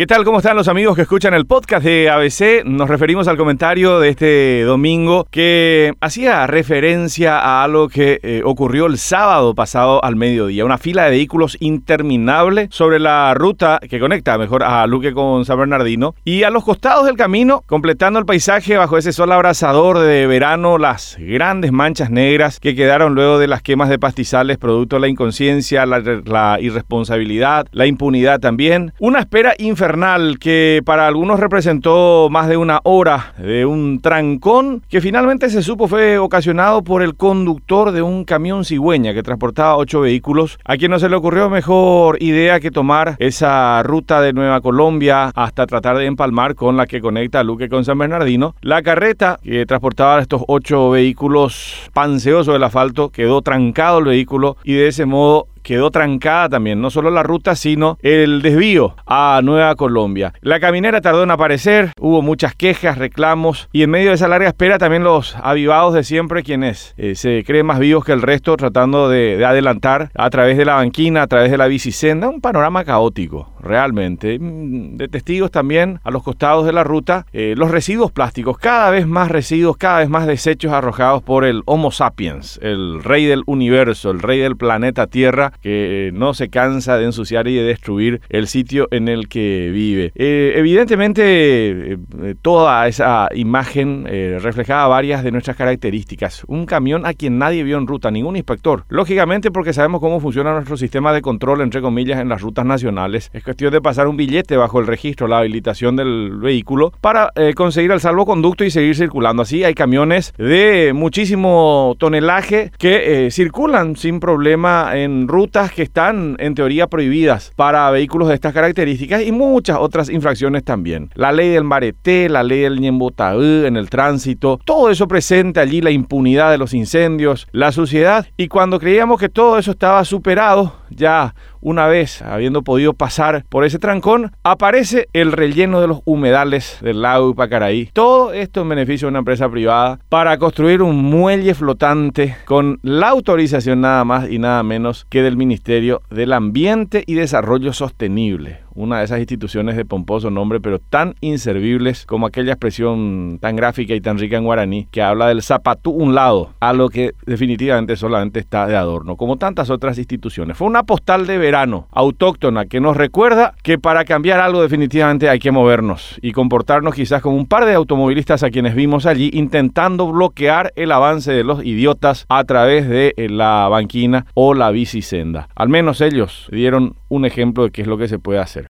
¿Qué tal? ¿Cómo están los amigos que escuchan el podcast de ABC? Nos referimos al comentario de este domingo que hacía referencia a algo que eh, ocurrió el sábado pasado al mediodía. Una fila de vehículos interminable sobre la ruta que conecta mejor a Luque con San Bernardino y a los costados del camino, completando el paisaje bajo ese sol abrasador de verano, las grandes manchas negras que quedaron luego de las quemas de pastizales producto de la inconsciencia, la, la irresponsabilidad, la impunidad también. Una espera infernal que para algunos representó más de una hora de un trancón que finalmente se supo fue ocasionado por el conductor de un camión cigüeña que transportaba ocho vehículos, a quien no se le ocurrió mejor idea que tomar esa ruta de Nueva Colombia hasta tratar de empalmar con la que conecta Luque con San Bernardino. La carreta que transportaba estos ocho vehículos panseosos del asfalto quedó trancado el vehículo y de ese modo quedó trancada también, no solo la ruta, sino el desvío a Nueva Colombia. La caminera tardó en aparecer, hubo muchas quejas, reclamos y en medio de esa larga espera también los avivados de siempre, quienes eh, se creen más vivos que el resto, tratando de, adelantar a través de la banquina, a través de la bicisenda, un panorama caótico, realmente. Mm, de testigos también a los costados de la ruta, eh, los residuos plásticos, cada vez más residuos, cada vez más desechos arrojados por el Homo sapiens, el rey del universo, el rey del planeta Tierra que eh, no se cansa de ensuciar y de destruir el sitio en el que vive. Eh, evidentemente, eh, toda esa imagen reflejaba varias de nuestras características. Un camión a quien nadie vio en ruta, ningún inspector. Lógicamente, porque sabemos cómo funciona nuestro sistema de control, entre comillas, en las rutas nacionales. Es cuestión de pasar un billete bajo el registro, la habilitación del vehículo, para conseguir el salvoconducto y seguir circulando. Así hay camiones de muchísimo tonelaje que circulan sin problema en ruta rutas que están en teoría prohibidas para vehículos de estas características y muchas otras infracciones también. La ley del mareté, la ley del ñembotaú en el tránsito, todo eso presente allí, la impunidad de los incendios, la suciedad y cuando creíamos que todo eso estaba superado, ya una vez habiendo podido pasar por ese trancón, aparece el relleno de los humedales del lago Ipacaraí. Todo esto en beneficio de una empresa privada para construir un muelle flotante con la autorización nada más y nada menos que del Ministerio del Ambiente y Desarrollo Sostenible una de esas instituciones de pomposo nombre, pero tan inservibles como aquella expresión tan gráfica y tan rica en guaraní que habla del zapatú un lado, a lo que definitivamente solamente está de adorno, como tantas otras instituciones. Fue una postal de verano autóctona que nos recuerda que para cambiar algo definitivamente hay que movernos y comportarnos quizás como un par de automovilistas a quienes vimos allí intentando bloquear el avance de los idiotas a través de eh, la banquina o la bicisenda. Al menos ellos dieron un ejemplo de qué es lo que se puede hacer.